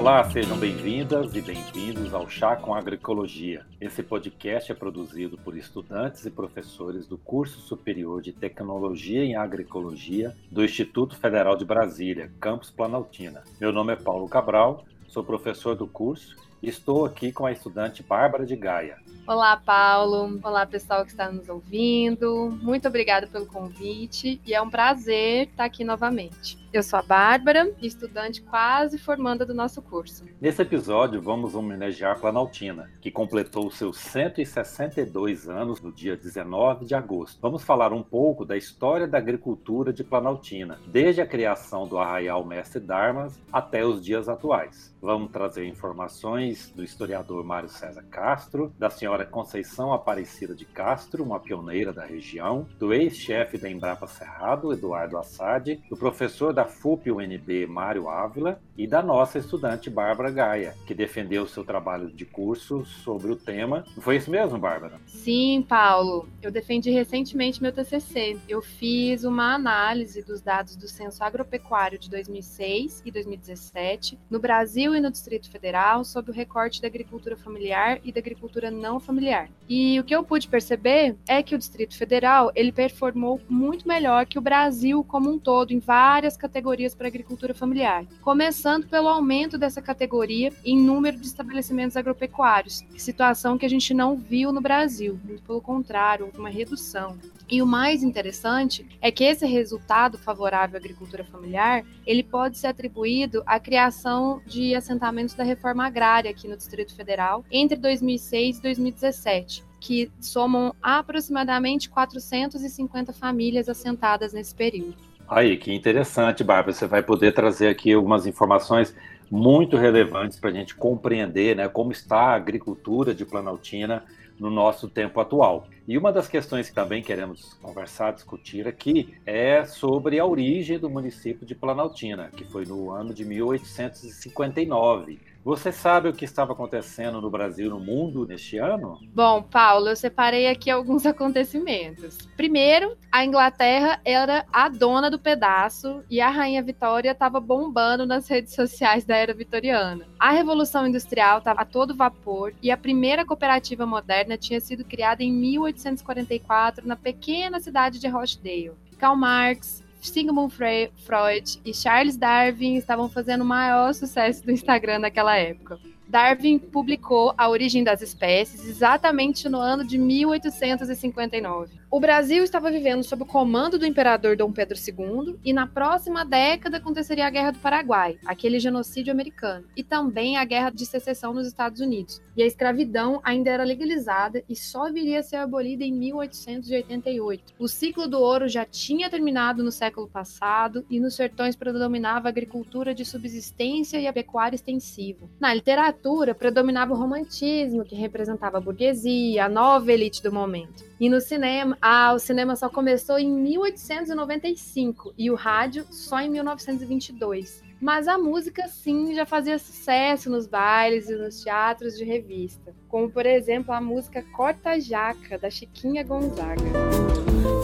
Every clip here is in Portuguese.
Olá, sejam bem-vindas e bem-vindos ao Chá com Agroecologia. Esse podcast é produzido por estudantes e professores do curso superior de Tecnologia em Agroecologia do Instituto Federal de Brasília, campus Planaltina. Meu nome é Paulo Cabral, sou professor do curso e estou aqui com a estudante Bárbara de Gaia. Olá, Paulo. Olá, pessoal que está nos ouvindo. Muito obrigada pelo convite e é um prazer estar aqui novamente. Eu sou a Bárbara, estudante quase formanda do nosso curso. Nesse episódio, vamos homenagear Planaltina, que completou seus 162 anos no dia 19 de agosto. Vamos falar um pouco da história da agricultura de Planaltina, desde a criação do Arraial Mestre Darmas até os dias atuais. Vamos trazer informações do historiador Mário César Castro, da senhora Conceição Aparecida de Castro, uma pioneira da região, do ex-chefe da Embrapa Cerrado, Eduardo Assad, do professor da da FUP-UNB Mário Ávila e da nossa estudante Bárbara Gaia, que defendeu seu trabalho de curso sobre o tema. Foi isso mesmo, Bárbara? Sim, Paulo. Eu defendi recentemente meu TCC. Eu fiz uma análise dos dados do Censo Agropecuário de 2006 e 2017 no Brasil e no Distrito Federal sobre o recorte da agricultura familiar e da agricultura não familiar. E o que eu pude perceber é que o Distrito Federal ele performou muito melhor que o Brasil como um todo em várias categorias categorias para agricultura familiar, começando pelo aumento dessa categoria em número de estabelecimentos agropecuários, situação que a gente não viu no Brasil, muito pelo contrário, uma redução. E o mais interessante é que esse resultado favorável à agricultura familiar, ele pode ser atribuído à criação de assentamentos da reforma agrária aqui no Distrito Federal entre 2006 e 2017, que somam aproximadamente 450 famílias assentadas nesse período. Aí, que interessante, Bárbara. Você vai poder trazer aqui algumas informações muito relevantes para a gente compreender né, como está a agricultura de Planaltina no nosso tempo atual. E uma das questões que também queremos conversar, discutir aqui, é sobre a origem do município de Planaltina, que foi no ano de 1859. Você sabe o que estava acontecendo no Brasil e no mundo neste ano? Bom, Paulo, eu separei aqui alguns acontecimentos. Primeiro, a Inglaterra era a dona do pedaço e a Rainha Vitória estava bombando nas redes sociais da era vitoriana. A Revolução Industrial estava a todo vapor e a primeira cooperativa moderna tinha sido criada em 1844 na pequena cidade de Rochdale. Karl Marx, Sigmund Freud e Charles Darwin estavam fazendo o maior sucesso do Instagram naquela época. Darwin publicou A Origem das Espécies exatamente no ano de 1859. O Brasil estava vivendo sob o comando do imperador Dom Pedro II e na próxima década aconteceria a Guerra do Paraguai, aquele genocídio americano, e também a Guerra de Secessão nos Estados Unidos. E a escravidão ainda era legalizada e só viria a ser abolida em 1888. O ciclo do ouro já tinha terminado no século passado e nos sertões predominava a agricultura de subsistência e a pecuária extensiva. Na literatura predominava o romantismo, que representava a burguesia, a nova elite do momento. E no cinema, ah, o cinema só começou em 1895 e o rádio só em 1922. Mas a música sim já fazia sucesso nos bailes e nos teatros de revista, como por exemplo a música Corta Jaca da Chiquinha Gonzaga.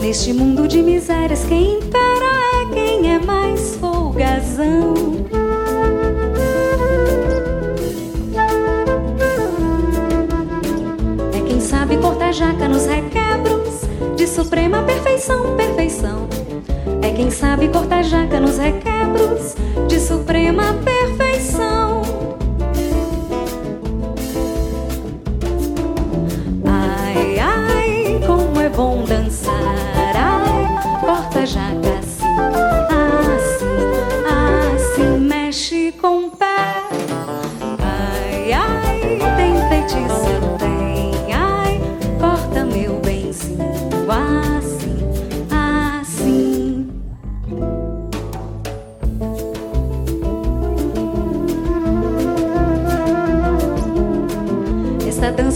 Neste mundo de misérias, quem impera é quem é mais folgazão. Sabe cortar jaca nos requer de suprema perfeição, perfeição. É quem sabe cortar jaca nos requebros de suprema perfeição. Ai, ai, como é bom dançar. Ai, corta jaca assim, assim, assim, mexe com o pé. Ai, ai, tem feitiço,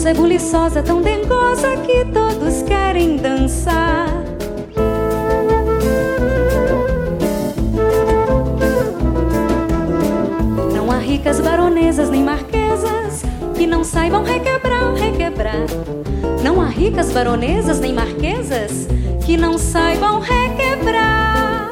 dança é tão dengosa que todos querem dançar. Não há ricas baronesas nem marquesas que não saibam requebrar, requebrar. Não há ricas baronesas nem marquesas que não saibam requebrar.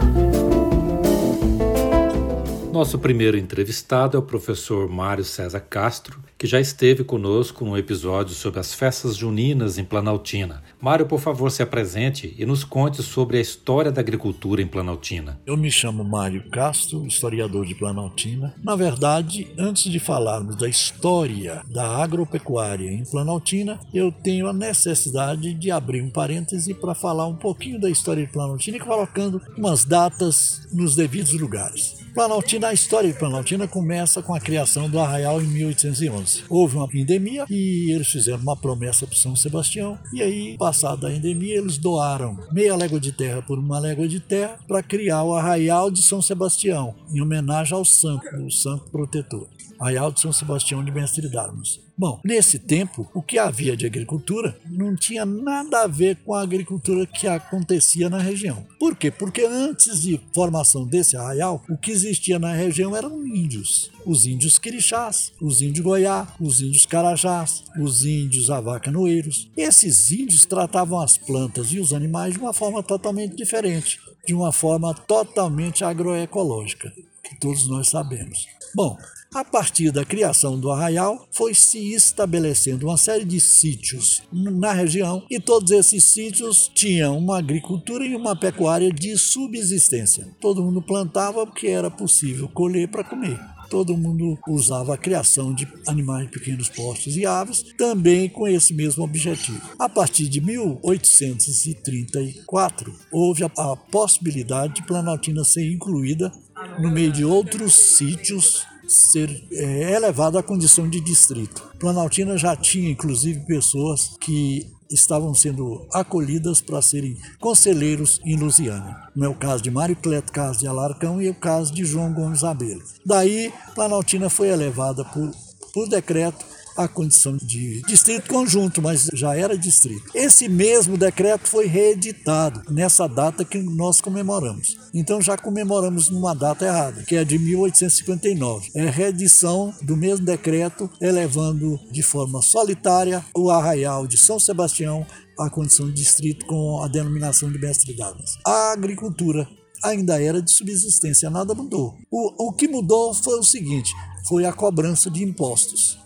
Nosso primeiro entrevistado é o professor Mário César Castro, que já esteve conosco num episódio sobre as festas juninas em Planaltina. Mário, por favor, se apresente e nos conte sobre a história da agricultura em Planaltina. Eu me chamo Mário Castro, historiador de Planaltina. Na verdade, antes de falarmos da história da agropecuária em Planaltina, eu tenho a necessidade de abrir um parêntese para falar um pouquinho da história de Planaltina e colocando umas datas nos devidos lugares. Planaltina, a história de Planaltina começa com a criação do arraial em 1811. Houve uma endemia e eles fizeram uma promessa para São Sebastião. E aí, passada a endemia, eles doaram meia légua de terra por uma légua de terra para criar o arraial de São Sebastião, em homenagem ao santo, o santo protetor. Arraial de São Sebastião de Mestre Darmas. Bom, nesse tempo, o que havia de agricultura não tinha nada a ver com a agricultura que acontecia na região. Por quê? Porque antes de formação desse arraial, o que existia na região eram índios. Os índios quirixás, os índios goiá, os índios carajás, os índios avacanoeiros. Esses índios tratavam as plantas e os animais de uma forma totalmente diferente, de uma forma totalmente agroecológica, que todos nós sabemos. Bom, a partir da criação do arraial, foi se estabelecendo uma série de sítios na região e todos esses sítios tinham uma agricultura e uma pecuária de subsistência. Todo mundo plantava porque era possível colher para comer todo mundo usava a criação de animais de pequenos portes e aves, também com esse mesmo objetivo. A partir de 1834, houve a, possibilidade de Planaltina ser incluída no meio de outros sítios ser é, elevado à condição de distrito. Planaltina já tinha, inclusive, pessoas que estavam sendo acolhidas para serem conselheiros em Lusiânia. No é o caso de Mário Cleto Carlos de Alarcão e o caso de João Gomes Abelha. Daí, Planaltina foi elevada por, por decreto a condição de distrito conjunto, mas já era distrito. Esse mesmo decreto foi reeditado nessa data que nós comemoramos. Então já comemoramos numa data errada, que é de 1859. É reedição do mesmo decreto, elevando de forma solitária o arraial de São Sebastião à condição de distrito com a denominação de mestre d'águas. A agricultura ainda era de subsistência, nada mudou. O, o que mudou foi o seguinte: foi a cobrança de impostos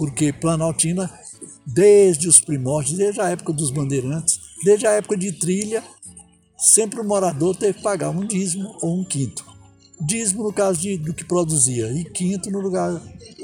porque Planaltina, desde os primórdios, desde a época dos bandeirantes, desde a época de trilha, sempre o morador teve que pagar um dízimo ou um quinto. Dízimo no caso de, do que produzia, e quinto no lugar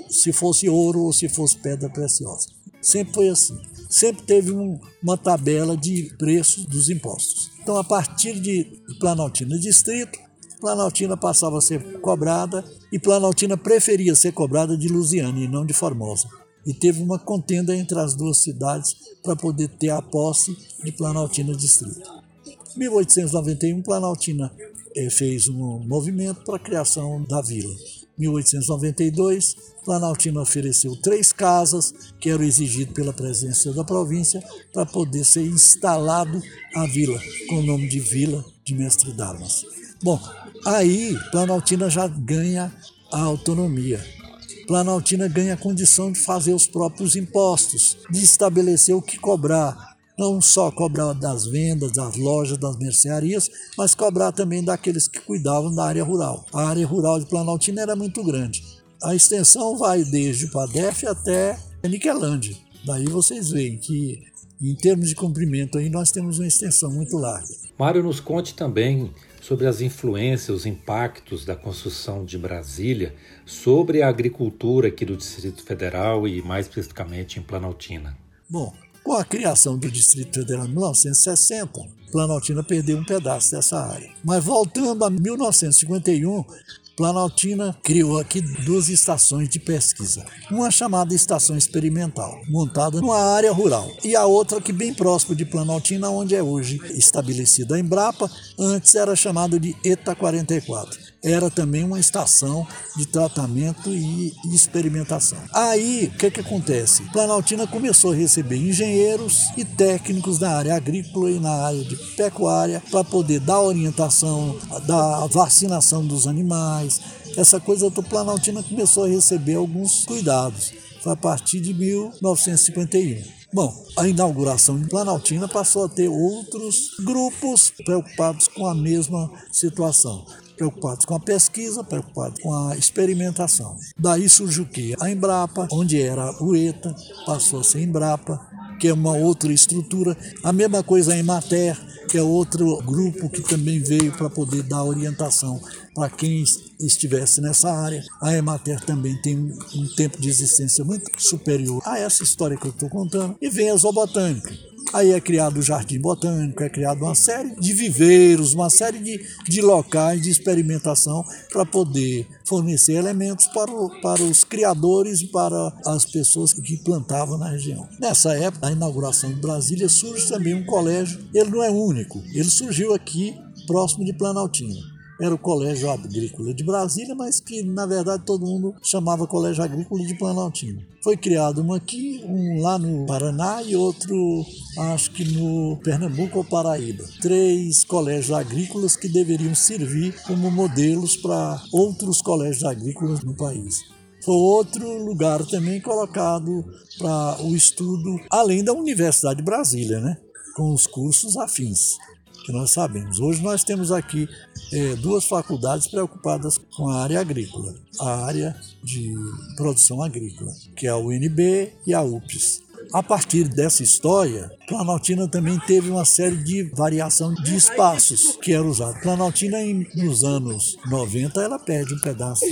se fosse ouro ou se fosse pedra preciosa. Sempre foi assim. Sempre teve um, uma tabela de preços dos impostos. Então, a partir de Planaltina Distrito, Planaltina passava a ser cobrada e Planaltina preferia ser cobrada de Lusiana e não de Formosa e teve uma contenda entre as duas cidades para poder ter a posse de Planaltina Distrito. Em 1891, Planaltina eh, fez um movimento para a criação da vila. Em 1892, Planaltina ofereceu três casas que eram exigidas pela presidência da província para poder ser instalado a vila, com o nome de Vila de Mestre Darmas. Bom, aí Planaltina já ganha a autonomia Planaltina ganha a condição de fazer os próprios impostos, de estabelecer o que cobrar. Não só cobrar das vendas, das lojas, das mercearias, mas cobrar também daqueles que cuidavam da área rural. A área rural de Planaltina era muito grande. A extensão vai desde o Padef até Niquelândia. Daí vocês veem que, em termos de comprimento, aí nós temos uma extensão muito larga. Mário, nos conte também sobre as influências, os impactos da construção de Brasília sobre a agricultura aqui do Distrito Federal e mais especificamente em Planaltina. Bom, com a criação do Distrito Federal em 1960, Planaltina perdeu um pedaço dessa área. Mas voltando a 1951, Planaltina criou aqui duas estações de pesquisa. Uma chamada Estação Experimental, montada numa área rural, e a outra que bem próximo de Planaltina, onde é hoje estabelecida a Embrapa, antes era chamada de ETA 44 era também uma estação de tratamento e experimentação. Aí, o que, que acontece? Planaltina começou a receber engenheiros e técnicos da área agrícola e na área de pecuária para poder dar orientação, da vacinação dos animais. Essa coisa do Planaltina começou a receber alguns cuidados. Foi a partir de 1951. Bom, a inauguração de Planaltina passou a ter outros grupos preocupados com a mesma situação preocupados com a pesquisa, preocupados com a experimentação. Daí surgiu o quê? A Embrapa, onde era o ETA, passou a ser Embrapa, que é uma outra estrutura. A mesma coisa a Emater, que é outro grupo que também veio para poder dar orientação para quem estivesse nessa área. A Emater também tem um tempo de existência muito superior a essa história que eu estou contando. E vem a zoobotânica. Aí é criado o Jardim Botânico, é criado uma série de viveiros, uma série de, de locais de experimentação para poder fornecer elementos para, o, para os criadores e para as pessoas que plantavam na região. Nessa época, a inauguração de Brasília, surge também um colégio. Ele não é único, ele surgiu aqui próximo de Planaltina era o Colégio Agrícola de Brasília, mas que na verdade todo mundo chamava Colégio Agrícola de Planaltina. Foi criado um aqui, um lá no Paraná e outro, acho que no Pernambuco ou Paraíba. Três colégios agrícolas que deveriam servir como modelos para outros colégios agrícolas no país foi outro lugar também colocado para o estudo, além da Universidade de Brasília, né? com os cursos afins que nós sabemos. Hoje nós temos aqui é, duas faculdades preocupadas com a área agrícola, a área de produção agrícola, que é a UNB e a UPS. A partir dessa história, Planaltina também teve uma série de variação de espaços que era usado. Planaltina, nos anos 90, ela perde um pedaço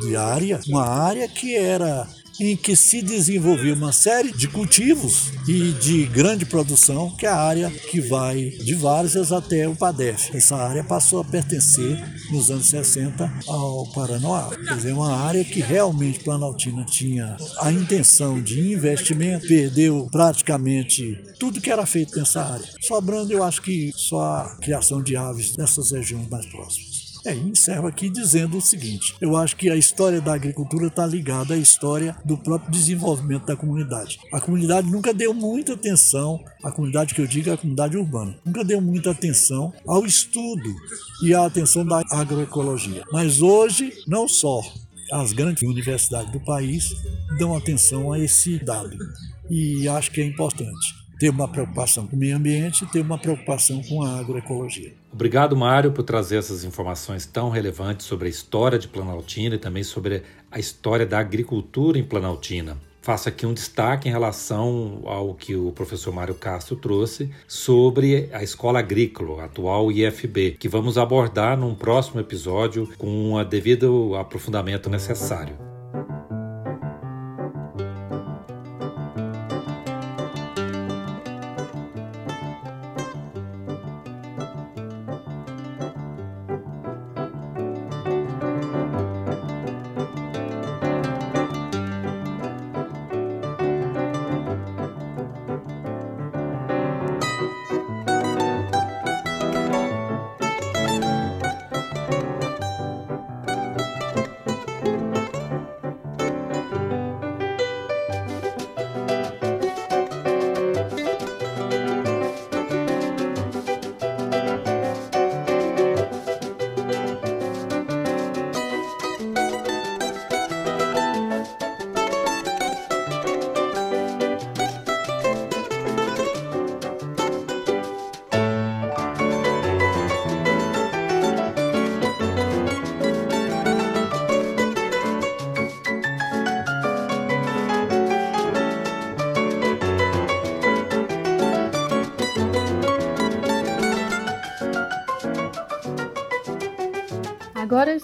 de área, uma área que era em que se desenvolveu uma série de cultivos e de grande produção, que é a área que vai de Várzeas até o Padef. Essa área passou a pertencer, nos anos 60, ao Paranoá. Quer dizer, uma área que realmente Planaltina tinha a intenção de investimento, perdeu praticamente tudo que era feito nessa área. Sobrando, eu acho que só a criação de aves nessas regiões mais próximas. É, encerro aqui dizendo o seguinte: eu acho que a história da agricultura está ligada à história do próprio desenvolvimento da comunidade. A comunidade nunca deu muita atenção, a comunidade que eu digo é a comunidade urbana, nunca deu muita atenção ao estudo e à atenção da agroecologia. Mas hoje, não só as grandes universidades do país dão atenção a esse dado. E acho que é importante ter uma preocupação com o meio ambiente e ter uma preocupação com a agroecologia. Obrigado, Mário, por trazer essas informações tão relevantes sobre a história de Planaltina e também sobre a história da agricultura em Planaltina. Faço aqui um destaque em relação ao que o professor Mário Castro trouxe sobre a escola agrícola, atual IFB, que vamos abordar num próximo episódio com o devido aprofundamento necessário.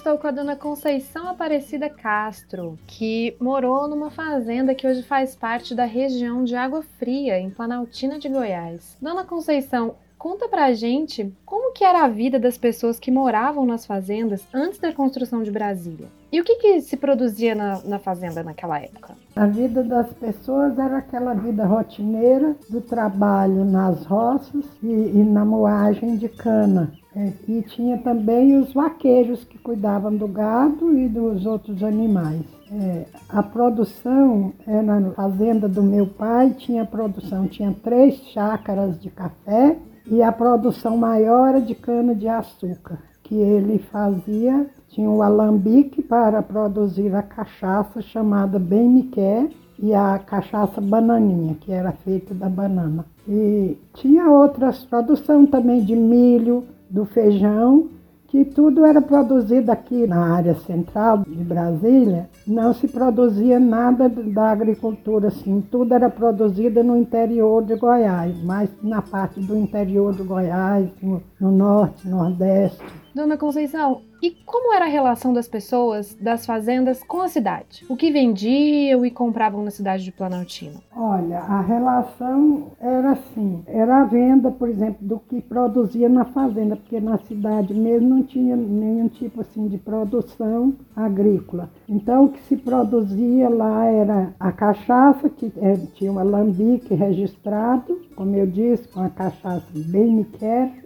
Estou com a dona Conceição Aparecida Castro, que morou numa fazenda que hoje faz parte da região de Água Fria, em Planaltina de Goiás. Dona Conceição, conta pra gente como que era a vida das pessoas que moravam nas fazendas antes da construção de Brasília. E o que, que se produzia na, na fazenda naquela época? A vida das pessoas era aquela vida rotineira do trabalho nas roças e, e na moagem de cana. É, e tinha também os vaqueiros que cuidavam do gado e dos outros animais. É, a produção é, na fazenda do meu pai tinha produção, tinha três chácaras de café e a produção maior era de cana de açúcar, que ele fazia, tinha o alambique para produzir a cachaça chamada bem miqué e a cachaça bananinha, que era feita da banana. E tinha outras produção também de milho, do feijão que tudo era produzido aqui na área central de Brasília, não se produzia nada da agricultura assim, tudo era produzido no interior de Goiás, mais na parte do interior de Goiás, no, no norte, nordeste. Dona Conceição, e como era a relação das pessoas das fazendas com a cidade? O que vendiam e compravam na cidade de Planaltina? Olha, a relação era assim: era a venda, por exemplo, do que produzia na fazenda, porque na cidade mesmo não tinha nenhum tipo assim de produção agrícola. Então, o que se produzia lá era a cachaça, que é, tinha um alambique registrado, como eu disse, com a cachaça bem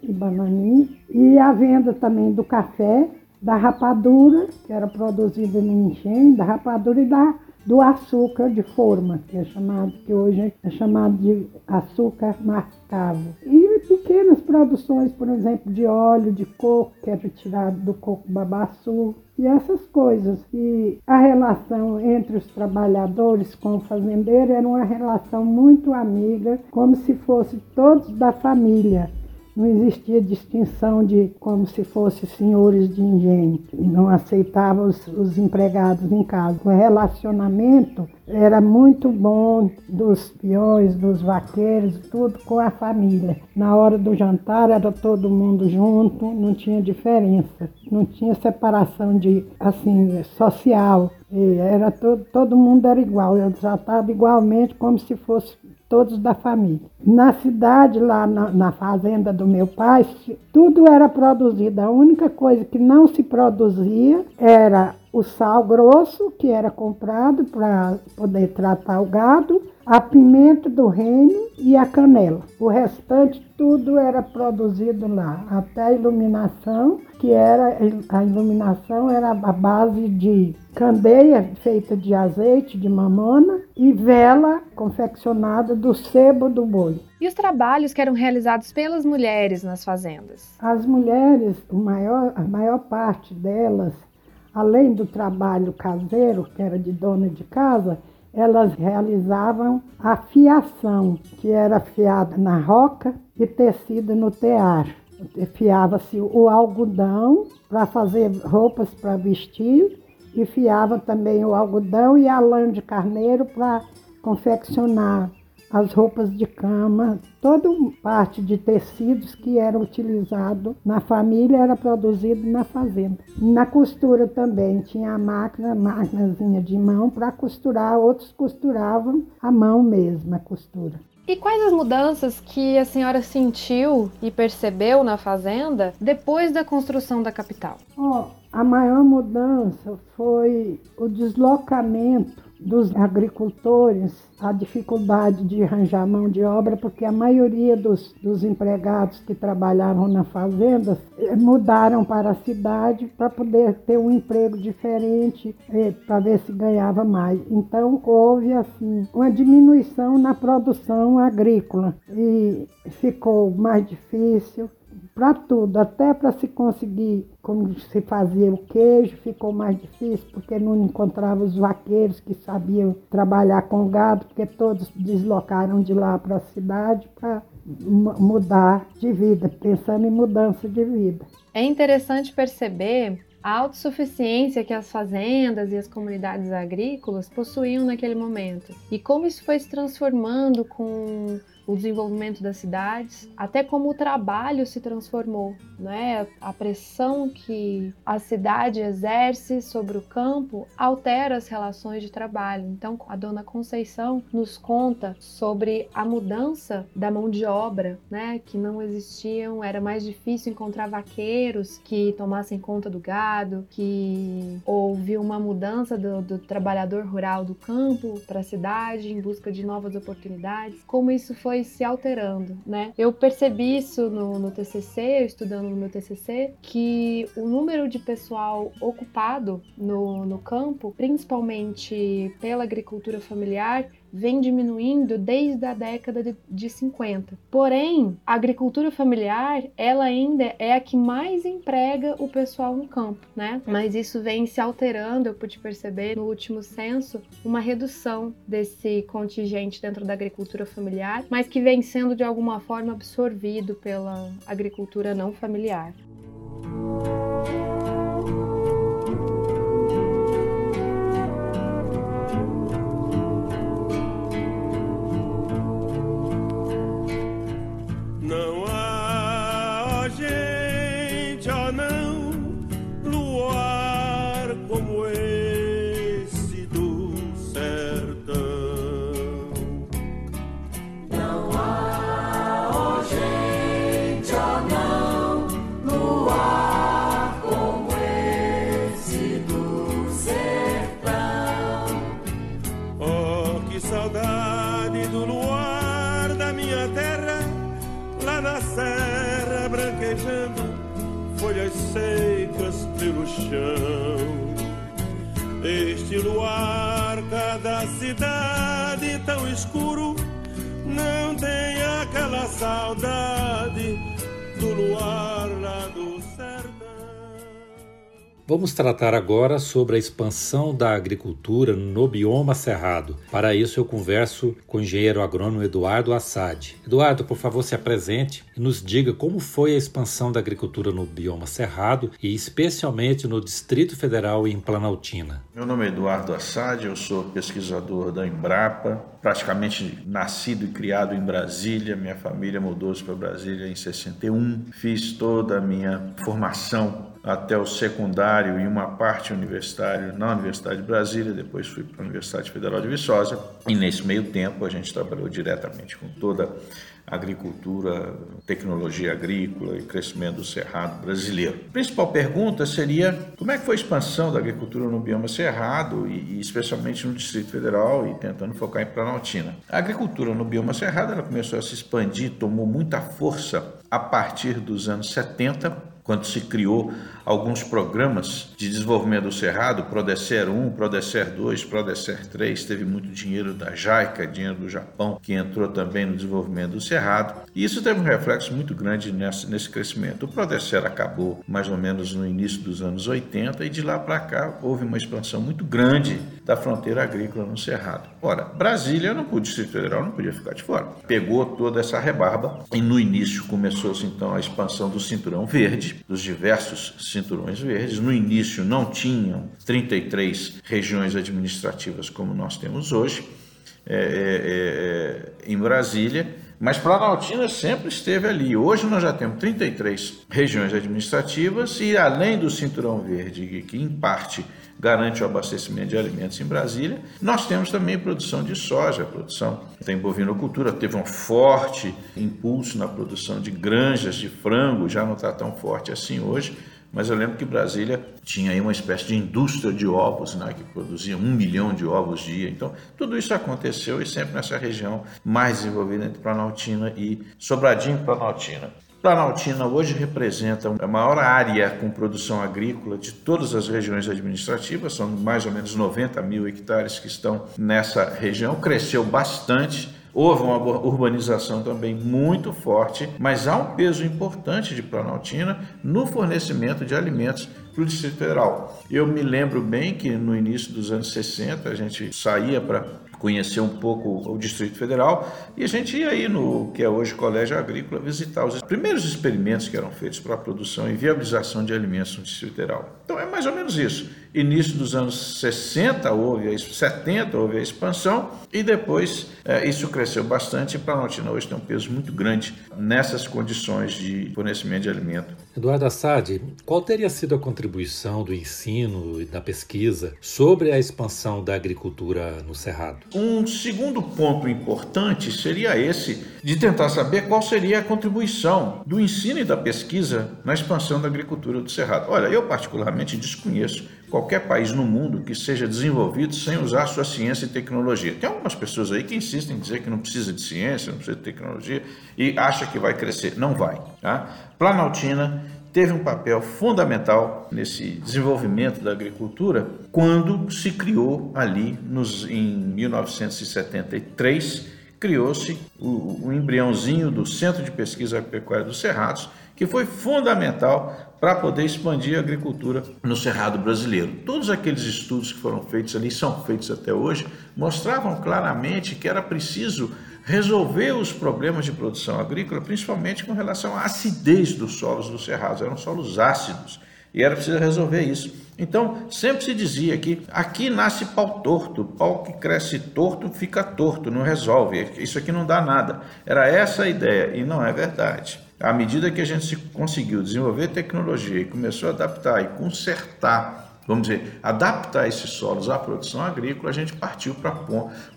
e bananinha, e a venda também do café, da rapadura, que era produzida no engenho, da rapadura e da, do açúcar de forma, que é chamado, que hoje é chamado de açúcar mascavo. E pequenas produções, por exemplo, de óleo de coco, que era tirado do coco babaçu, e essas coisas. E a relação entre os trabalhadores com o fazendeiro era uma relação muito amiga, como se fosse todos da família. Não existia distinção de como se fossem senhores de engenho. Não aceitavam os, os empregados em casa. O relacionamento era muito bom dos peões, dos vaqueiros, tudo com a família. Na hora do jantar era todo mundo junto, não tinha diferença, não tinha separação de assim social. E era todo, todo mundo era igual, eu tratava igualmente como se fosse todos da família. Na cidade, lá na, na, fazenda do meu pai, tudo era produzido. A única coisa que não se produzia era o sal grosso, que era comprado para poder tratar o gado, a pimenta do reino e a canela. O restante tudo era produzido lá, até a iluminação, que era a iluminação era a base de candeia feita de azeite de mamona e vela confeccionada do sebo do boi. E os trabalhos que eram realizados pelas mulheres nas fazendas? As mulheres, maior, a maior parte delas, além do trabalho caseiro, que era de dona de casa, elas realizavam a fiação, que era fiada na roca e tecida no tear. Fiava-se o algodão para fazer roupas para vestir e fiava também o algodão e a lã de carneiro para confeccionar as roupas de cama, toda parte de tecidos que era utilizado na família era produzido na fazenda. Na costura também tinha a máquina, máquinazinha de mão para costurar, outros costuravam a mão mesmo a costura. E quais as mudanças que a senhora sentiu e percebeu na fazenda depois da construção da capital? Oh, a maior mudança foi o deslocamento dos agricultores a dificuldade de arranjar mão de obra, porque a maioria dos, dos empregados que trabalhavam na fazenda eh, mudaram para a cidade para poder ter um emprego diferente, eh, para ver se ganhava mais. Então houve assim uma diminuição na produção agrícola e ficou mais difícil para tudo, até para se conseguir como se fazia o queijo, ficou mais difícil porque não encontrava os vaqueiros que sabiam trabalhar com gado, porque todos deslocaram de lá para a cidade para mudar de vida, pensando em mudança de vida. É interessante perceber a autossuficiência que as fazendas e as comunidades agrícolas possuíam naquele momento e como isso foi se transformando com o desenvolvimento das cidades, até como o trabalho se transformou, né? A pressão que a cidade exerce sobre o campo altera as relações de trabalho. Então, a dona Conceição nos conta sobre a mudança da mão de obra, né? Que não existiam, era mais difícil encontrar vaqueiros que tomassem conta do gado, que houve uma mudança do, do trabalhador rural do campo para a cidade em busca de novas oportunidades. Como isso foi se alterando, né? Eu percebi isso no, no TCC, estudando no meu TCC, que o número de pessoal ocupado no, no campo, principalmente pela agricultura familiar, vem diminuindo desde a década de, de 50. Porém, a agricultura familiar, ela ainda é a que mais emprega o pessoal no campo, né? Mas isso vem se alterando, eu pude perceber no último censo, uma redução desse contingente dentro da agricultura familiar, mas que vem sendo de alguma forma absorvido pela agricultura não familiar. Este luar, cada cidade tão escuro, não tem aquela saudade Vamos tratar agora sobre a expansão da agricultura no bioma cerrado. Para isso, eu converso com o engenheiro agrônomo Eduardo Assad. Eduardo, por favor, se apresente e nos diga como foi a expansão da agricultura no bioma cerrado e especialmente no Distrito Federal e em Planaltina. Meu nome é Eduardo Assad, eu sou pesquisador da Embrapa, praticamente nascido e criado em Brasília. Minha família mudou-se para Brasília em 61. Fiz toda a minha formação até o secundário e uma parte universitária na Universidade de Brasília, depois fui para a Universidade Federal de Viçosa e nesse meio tempo a gente trabalhou diretamente com toda a agricultura, tecnologia agrícola e crescimento do cerrado brasileiro. A principal pergunta seria como é que foi a expansão da agricultura no bioma cerrado e, e especialmente no Distrito Federal e tentando focar em Planaltina. A agricultura no bioma cerrado ela começou a se expandir, tomou muita força a partir dos anos 70 quando se criou alguns programas de desenvolvimento do Cerrado, Prodecer 1, Prodecer 2, Prodecer 3, teve muito dinheiro da JICA, dinheiro do Japão, que entrou também no desenvolvimento do Cerrado, e isso teve um reflexo muito grande nesse, nesse crescimento. O Prodecer acabou mais ou menos no início dos anos 80 e de lá para cá houve uma expansão muito grande da fronteira agrícola no Cerrado. Ora, Brasília, não, o Distrito Federal não podia ficar de fora. Pegou toda essa rebarba e no início começou-se então a expansão do Cinturão Verde, dos diversos cinturões verdes. No início não tinham 33 regiões administrativas como nós temos hoje é, é, é, é, em Brasília, mas Planaltina sempre esteve ali. Hoje nós já temos 33 regiões administrativas e além do cinturão verde, que em parte garante o abastecimento de alimentos em Brasília. Nós temos também produção de soja, produção da bovinocultura teve um forte impulso na produção de granjas de frango, já não está tão forte assim hoje, mas eu lembro que Brasília tinha aí uma espécie de indústria de ovos, né, que produzia um milhão de ovos dia. Então, tudo isso aconteceu e sempre nessa região mais desenvolvida entre Planaltina e Sobradinho Planaltina. Planaltina hoje representa a maior área com produção agrícola de todas as regiões administrativas, são mais ou menos 90 mil hectares que estão nessa região, cresceu bastante. Houve uma urbanização também muito forte, mas há um peso importante de Planaltina no fornecimento de alimentos para o Distrito Federal. Eu me lembro bem que no início dos anos 60 a gente saía para conhecer um pouco o Distrito Federal e a gente ia aí no que é hoje Colégio Agrícola visitar os primeiros experimentos que eram feitos para a produção e viabilização de alimentos no Distrito Federal. Então é mais ou menos isso. Início dos anos 60 houve a 70 houve a expansão e depois é, isso cresceu bastante e Planaltina hoje tem um peso muito grande nessas condições de fornecimento de alimento. Eduardo Assad, qual teria sido a contribuição do ensino e da pesquisa sobre a expansão da agricultura no Cerrado? Um segundo ponto importante seria esse de tentar saber qual seria a contribuição do ensino e da pesquisa na expansão da agricultura do Cerrado. Olha, eu particularmente desconheço qualquer país no mundo que seja desenvolvido sem usar sua ciência e tecnologia. Tem algumas pessoas aí que insistem em dizer que não precisa de ciência, não precisa de tecnologia e acha que vai crescer. Não vai. Tá? Planaltina teve um papel fundamental nesse desenvolvimento da agricultura quando se criou ali nos, em 1973 criou-se o, o embriãozinho do Centro de Pesquisa Agropecuária dos Cerrados, que foi fundamental para poder expandir a agricultura no Cerrado brasileiro. Todos aqueles estudos que foram feitos ali, são feitos até hoje, mostravam claramente que era preciso resolver os problemas de produção agrícola, principalmente com relação à acidez dos solos do Cerrado. Eram solos ácidos e era preciso resolver isso. Então, sempre se dizia que aqui nasce pau torto, pau que cresce torto fica torto, não resolve, isso aqui não dá nada. Era essa a ideia e não é verdade. À medida que a gente conseguiu desenvolver tecnologia e começou a adaptar e consertar vamos dizer, adaptar esses solos à produção agrícola, a gente partiu para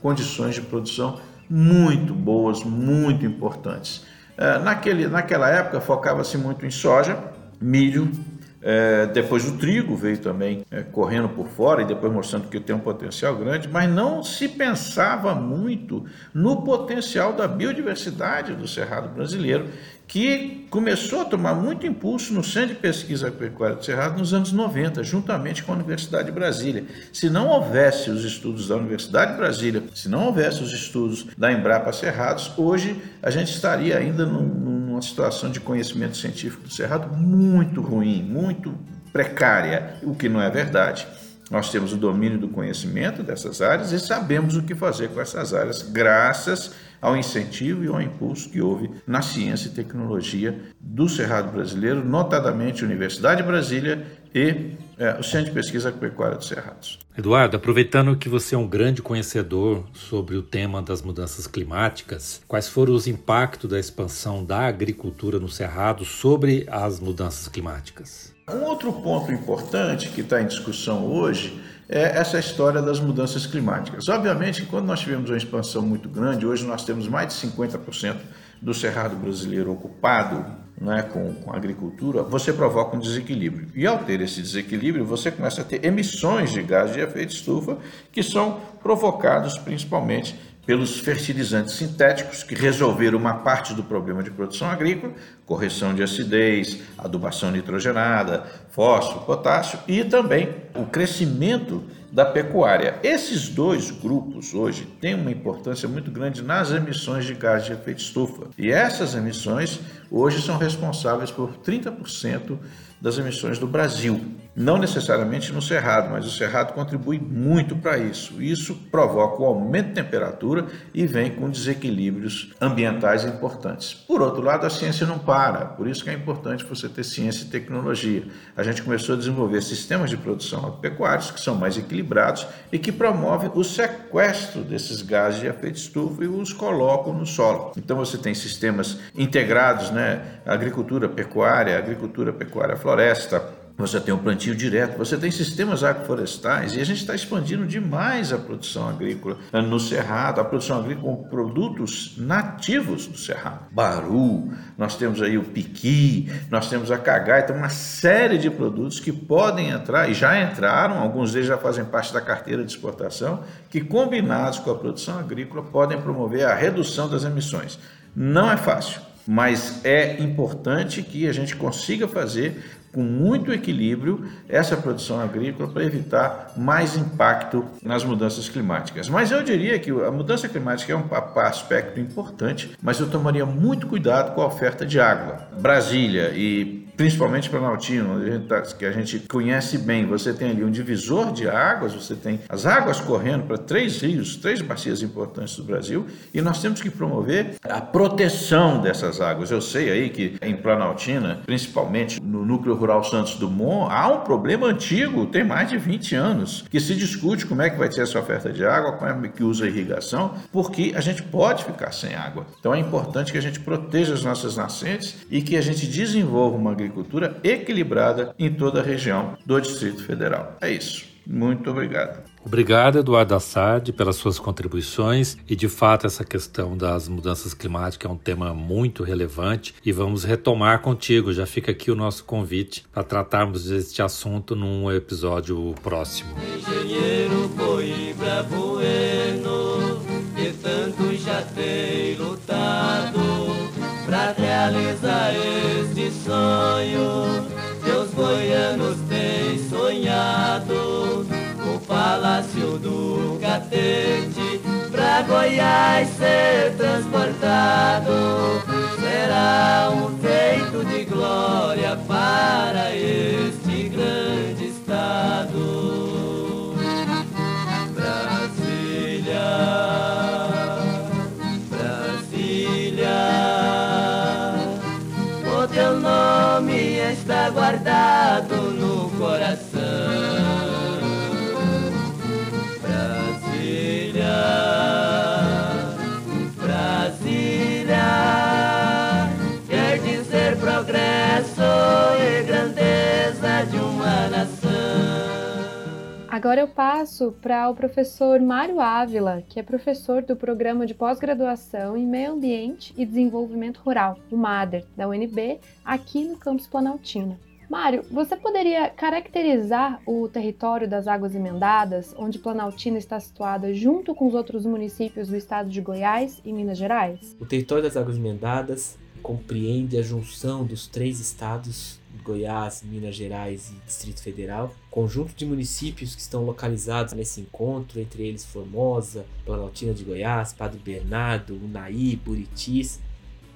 condições de produção muito boas, muito importantes. É, naquele, naquela época focava-se muito em soja, milho, é, depois o trigo veio também é, correndo por fora e depois mostrando que tem um potencial grande, mas não se pensava muito no potencial da biodiversidade do cerrado brasileiro que começou a tomar muito impulso no Centro de Pesquisa Agropecuária do Cerrado nos anos 90, juntamente com a Universidade de Brasília. Se não houvesse os estudos da Universidade de Brasília, se não houvesse os estudos da Embrapa Cerrados, hoje a gente estaria ainda num, numa situação de conhecimento científico do Cerrado muito ruim, muito precária, o que não é verdade. Nós temos o domínio do conhecimento dessas áreas e sabemos o que fazer com essas áreas, graças ao incentivo e ao impulso que houve na ciência e tecnologia do Cerrado Brasileiro, notadamente Universidade de Brasília e é, o Centro de Pesquisa Agropecuária dos Cerrados. Eduardo, aproveitando que você é um grande conhecedor sobre o tema das mudanças climáticas, quais foram os impactos da expansão da agricultura no Cerrado sobre as mudanças climáticas? Um outro ponto importante que está em discussão hoje é essa história das mudanças climáticas. Obviamente, quando nós tivemos uma expansão muito grande, hoje nós temos mais de 50% do cerrado brasileiro ocupado né, com, com agricultura, você provoca um desequilíbrio. E ao ter esse desequilíbrio, você começa a ter emissões de gás de efeito estufa que são provocados principalmente pelos fertilizantes sintéticos que resolveram uma parte do problema de produção agrícola, correção de acidez, adubação nitrogenada, fósforo, potássio e também o crescimento da pecuária. Esses dois grupos hoje têm uma importância muito grande nas emissões de gás de efeito estufa. E essas emissões hoje são responsáveis por 30% das emissões do Brasil. Não necessariamente no Cerrado, mas o Cerrado contribui muito para isso. Isso provoca o um aumento de temperatura e vem com desequilíbrios ambientais importantes. Por outro lado, a ciência não para, por isso que é importante você ter ciência e tecnologia. A gente começou a desenvolver sistemas de produção agropecuários que são mais equilibrados e que promovem o sequestro desses gases de efeito estufa e os colocam no solo. Então você tem sistemas integrados, né? Agricultura pecuária, agricultura pecuária floresta, você tem o plantio direto, você tem sistemas agroflorestais e a gente está expandindo demais a produção agrícola no Cerrado, a produção agrícola com produtos nativos do Cerrado. Baru, nós temos aí o piqui, nós temos a cagai, tem uma série de produtos que podem entrar e já entraram, alguns deles já fazem parte da carteira de exportação, que combinados com a produção agrícola podem promover a redução das emissões. Não é fácil, mas é importante que a gente consiga fazer com muito equilíbrio essa produção agrícola para evitar mais impacto nas mudanças climáticas. Mas eu diria que a mudança climática é um aspecto importante, mas eu tomaria muito cuidado com a oferta de água. Brasília e principalmente para gente tá, que a gente conhece bem, você tem ali um divisor de águas, você tem as águas correndo para três rios, três bacias importantes do Brasil, e nós temos que promover a proteção dessas águas. Eu sei aí que em Planaltina, principalmente no núcleo rural Santos Dumont, há um problema antigo, tem mais de 20 anos, que se discute como é que vai ser essa oferta de água, como é que usa a irrigação, porque a gente pode ficar sem água. Então é importante que a gente proteja as nossas nascentes e que a gente desenvolva uma agricultura equilibrada em toda a região do Distrito Federal. É isso. Muito obrigado. Obrigado, Eduardo Assad, pelas suas contribuições. E de fato, essa questão das mudanças climáticas é um tema muito relevante e vamos retomar contigo. Já fica aqui o nosso convite para tratarmos deste assunto num episódio próximo. Engenheiro Coimbra Bueno, que tanto já tem lutado para realiza este sonho os goianos têm sonhado. Palácio do Catete pra Goiás ser transportado será um feito de glória para este grande estado. Brasília, Brasília, o teu nome está guardado Agora eu passo para o professor Mário Ávila, que é professor do Programa de Pós-Graduação em Meio Ambiente e Desenvolvimento Rural, o MADER, da UNB, aqui no campus Planaltina. Mário, você poderia caracterizar o território das Águas Emendadas, onde Planaltina está situada junto com os outros municípios do estado de Goiás e Minas Gerais? O território das Águas Emendadas compreende a junção dos três estados, Goiás, Minas Gerais e Distrito Federal, conjunto de municípios que estão localizados nesse encontro, entre eles Formosa, Planaltina de Goiás, Padre Bernardo, Unai, Buritis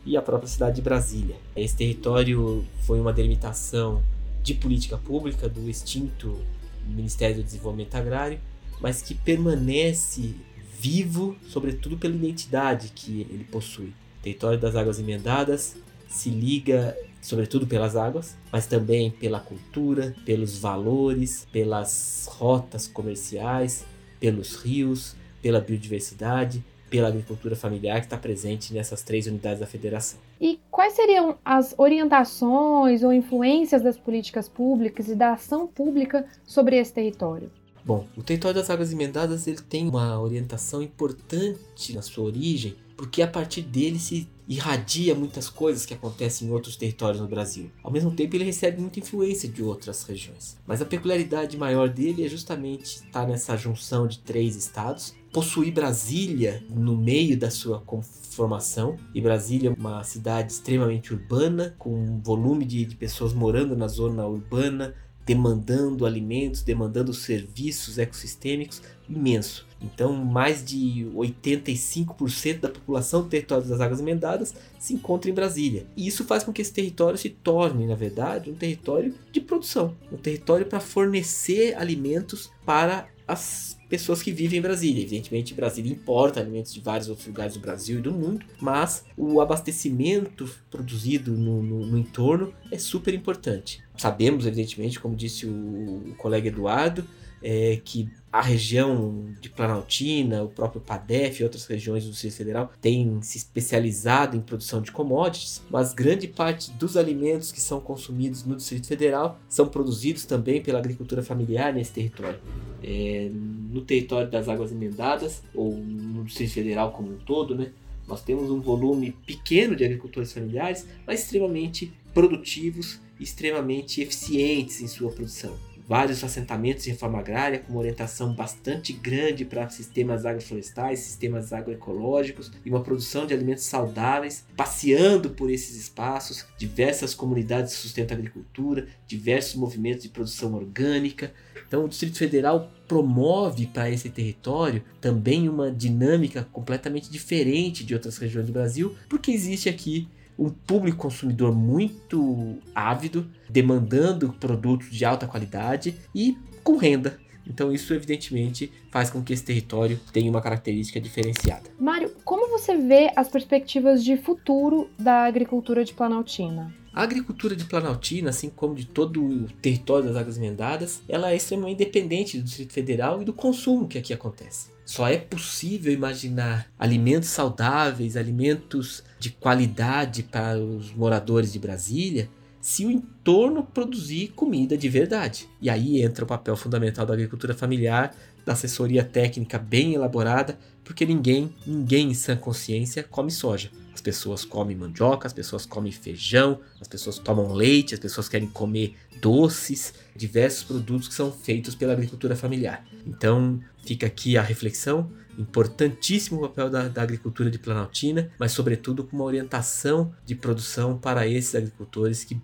e a própria cidade de Brasília. Esse território foi uma delimitação de política pública do extinto Ministério do Desenvolvimento Agrário, mas que permanece vivo, sobretudo pela identidade que ele possui. O território das Águas Emendadas se liga sobretudo pelas águas, mas também pela cultura, pelos valores, pelas rotas comerciais, pelos rios, pela biodiversidade, pela agricultura familiar que está presente nessas três unidades da federação. E quais seriam as orientações ou influências das políticas públicas e da ação pública sobre esse território? Bom, o território das águas emendadas ele tem uma orientação importante na sua origem, porque a partir dele se irradia muitas coisas que acontecem em outros territórios no Brasil. Ao mesmo tempo, ele recebe muita influência de outras regiões. Mas a peculiaridade maior dele é justamente estar nessa junção de três estados, possuir Brasília no meio da sua conformação, e Brasília é uma cidade extremamente urbana, com um volume de, de pessoas morando na zona urbana, demandando alimentos, demandando serviços ecossistêmicos imenso. Então, mais de 85% da população do território das Águas Emendadas se encontra em Brasília. E isso faz com que esse território se torne, na verdade, um território de produção, um território para fornecer alimentos para as pessoas que vivem em Brasília. Evidentemente, Brasília importa alimentos de vários outros lugares do Brasil e do mundo, mas o abastecimento produzido no, no, no entorno é super importante. Sabemos, evidentemente, como disse o, o colega Eduardo, é, que a região de Planaltina, o próprio PADEF e outras regiões do Distrito Federal têm se especializado em produção de commodities, mas grande parte dos alimentos que são consumidos no Distrito Federal são produzidos também pela agricultura familiar nesse território. É, no território das águas emendadas, ou no Distrito Federal como um todo, né, nós temos um volume pequeno de agricultores familiares, mas extremamente produtivos extremamente eficientes em sua produção vários assentamentos de reforma agrária com uma orientação bastante grande para sistemas agroflorestais, sistemas agroecológicos e uma produção de alimentos saudáveis, passeando por esses espaços, diversas comunidades sustentam a agricultura, diversos movimentos de produção orgânica. Então, o Distrito Federal promove para esse território também uma dinâmica completamente diferente de outras regiões do Brasil, porque existe aqui um público consumidor muito ávido, demandando produtos de alta qualidade e com renda. Então isso evidentemente faz com que esse território tenha uma característica diferenciada. Mário, como você vê as perspectivas de futuro da agricultura de Planaltina? A agricultura de Planaltina, assim como de todo o território das Águas Emendadas, ela é extremamente dependente do Distrito Federal e do consumo que aqui acontece. Só é possível imaginar alimentos saudáveis, alimentos de qualidade para os moradores de Brasília, se o entorno produzir comida de verdade. E aí entra o papel fundamental da agricultura familiar, da assessoria técnica bem elaborada, porque ninguém, ninguém em sã consciência come soja. As pessoas comem mandioca, as pessoas comem feijão, as pessoas tomam leite, as pessoas querem comer doces, diversos produtos que são feitos pela agricultura familiar. Então, fica aqui a reflexão importantíssimo papel da, da, agricultura de Planaltina, mas sobretudo com uma orientação de produção para esses agricultores que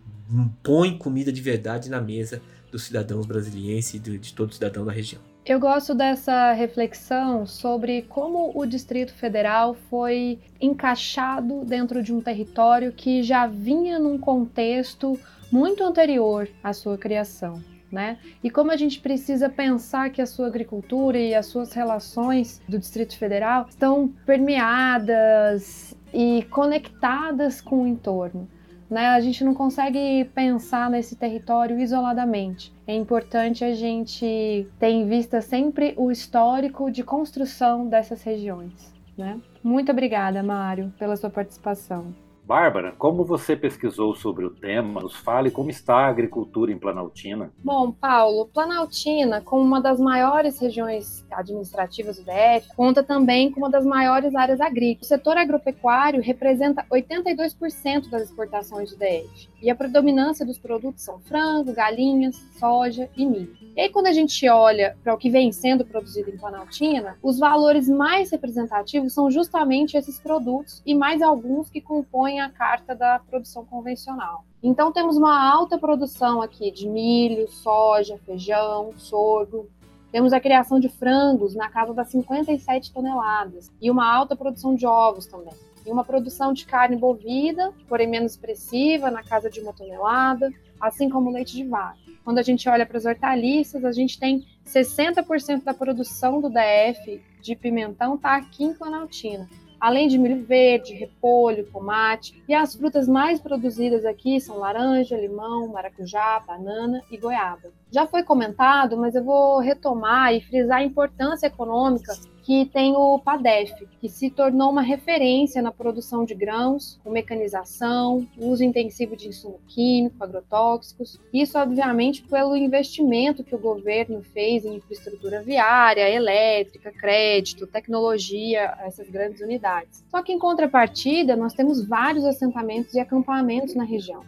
põem comida de verdade na mesa dos cidadãos brasilienses e de, de todo cidadão da região. Eu gosto dessa reflexão sobre como o Distrito Federal foi encaixado dentro de um território que já vinha num contexto muito anterior à sua criação. Né? E como a gente precisa pensar que a sua agricultura e as suas relações do Distrito Federal estão permeadas e conectadas com o entorno. Né? A gente não consegue pensar nesse território isoladamente. É importante a gente ter em vista sempre o histórico de construção dessas regiões. Né? Muito obrigada, Mário, pela sua participação. Bárbara, como você pesquisou sobre o tema, nos fale como está a agricultura em Planaltina. Bom, Paulo, Planaltina, como uma das maiores regiões administrativas do DF, conta também com uma das maiores áreas agrícolas. O setor agropecuário representa 82% das exportações do DF. E a predominância dos produtos são frango, galinhas, soja e milho. E aí, quando a gente olha para o que vem sendo produzido em Planaltina, os valores mais representativos são justamente esses produtos e mais alguns que compõem a carta da produção convencional. Então, temos uma alta produção aqui de milho, soja, feijão, sorgo, temos a criação de frangos na casa das 57 toneladas e uma alta produção de ovos também. E uma produção de carne bovina, porém menos expressiva, na casa de uma tonelada, assim como leite de vaca. Quando a gente olha para as hortaliças, a gente tem 60% da produção do DF de pimentão está aqui em Planaltina além de milho verde, repolho, tomate. E as frutas mais produzidas aqui são laranja, limão, maracujá, banana e goiaba. Já foi comentado, mas eu vou retomar e frisar a importância econômica que tem o PADEF, que se tornou uma referência na produção de grãos, com mecanização, uso intensivo de insumo químico, agrotóxicos. Isso, obviamente, pelo investimento que o governo fez em infraestrutura viária, elétrica, crédito, tecnologia, essas grandes unidades. Só que, em contrapartida, nós temos vários assentamentos e acampamentos na região,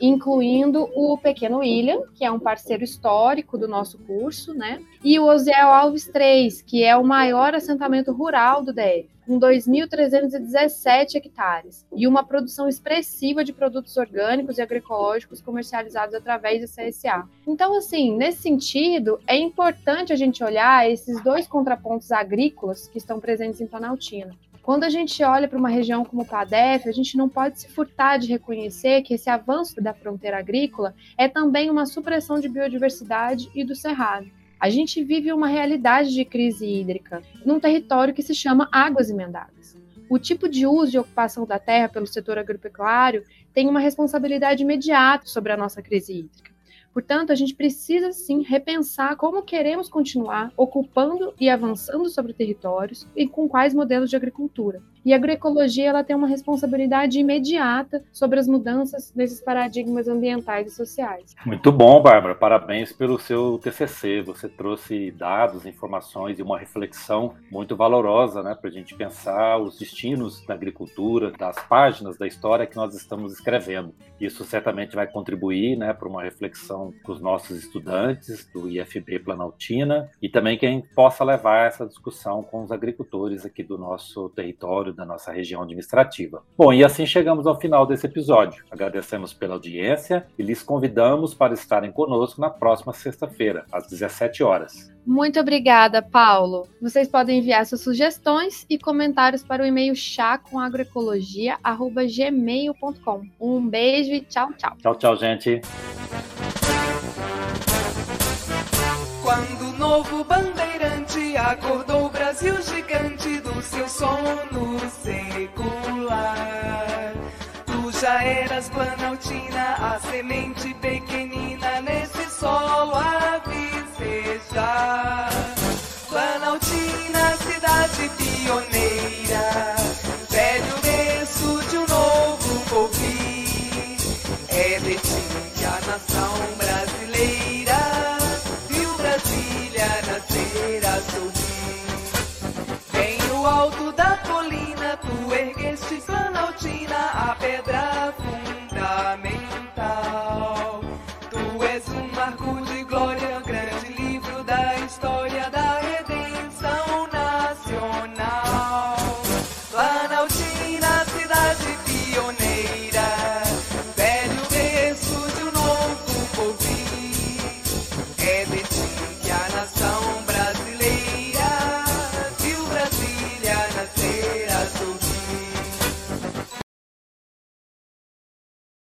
incluindo o Pequeno Ilha, que é um parceiro histórico do nosso curso, né? E o Osiel Alves 3, que é o maior assentamento rural do DF, com 2.317 hectares e uma produção expressiva de produtos orgânicos e agroecológicos comercializados através da CSA. Então, assim, nesse sentido, é importante a gente olhar esses dois contrapontos agrícolas que estão presentes em Planaltina. Quando a gente olha para uma região como o PADEF, a gente não pode se furtar de reconhecer que esse avanço da fronteira agrícola é também uma supressão de biodiversidade e do cerrado. A gente vive uma realidade de crise hídrica num território que se chama águas emendadas. O tipo de uso e ocupação da terra pelo setor agropecuário tem uma responsabilidade imediata sobre a nossa crise hídrica. Portanto, a gente precisa sim repensar como queremos continuar ocupando e avançando sobre territórios e com quais modelos de agricultura. E a agroecologia ela tem uma responsabilidade imediata sobre as mudanças nesses paradigmas ambientais e sociais. Muito bom, Bárbara. Parabéns pelo seu TCC. Você trouxe dados, informações e uma reflexão muito valorosa né, para a gente pensar os destinos da agricultura, das páginas da história que nós estamos escrevendo. Isso certamente vai contribuir né, para uma reflexão com os nossos estudantes do IFB Planaltina e também quem possa levar essa discussão com os agricultores aqui do nosso território território da nossa região administrativa. Bom, e assim chegamos ao final desse episódio. Agradecemos pela audiência e lhes convidamos para estarem conosco na próxima sexta-feira, às 17 horas. Muito obrigada, Paulo. Vocês podem enviar suas sugestões e comentários para o e-mail chacomagroecologia@gmail.com. Um beijo e tchau, tchau. Tchau, tchau, gente. Quando o novo bandeirante acordou o Brasil gigante do seu sono secular. Tu já eras planaltina, a semente pequenina nesse solo a vicejar. Planaltina, cidade pioneira,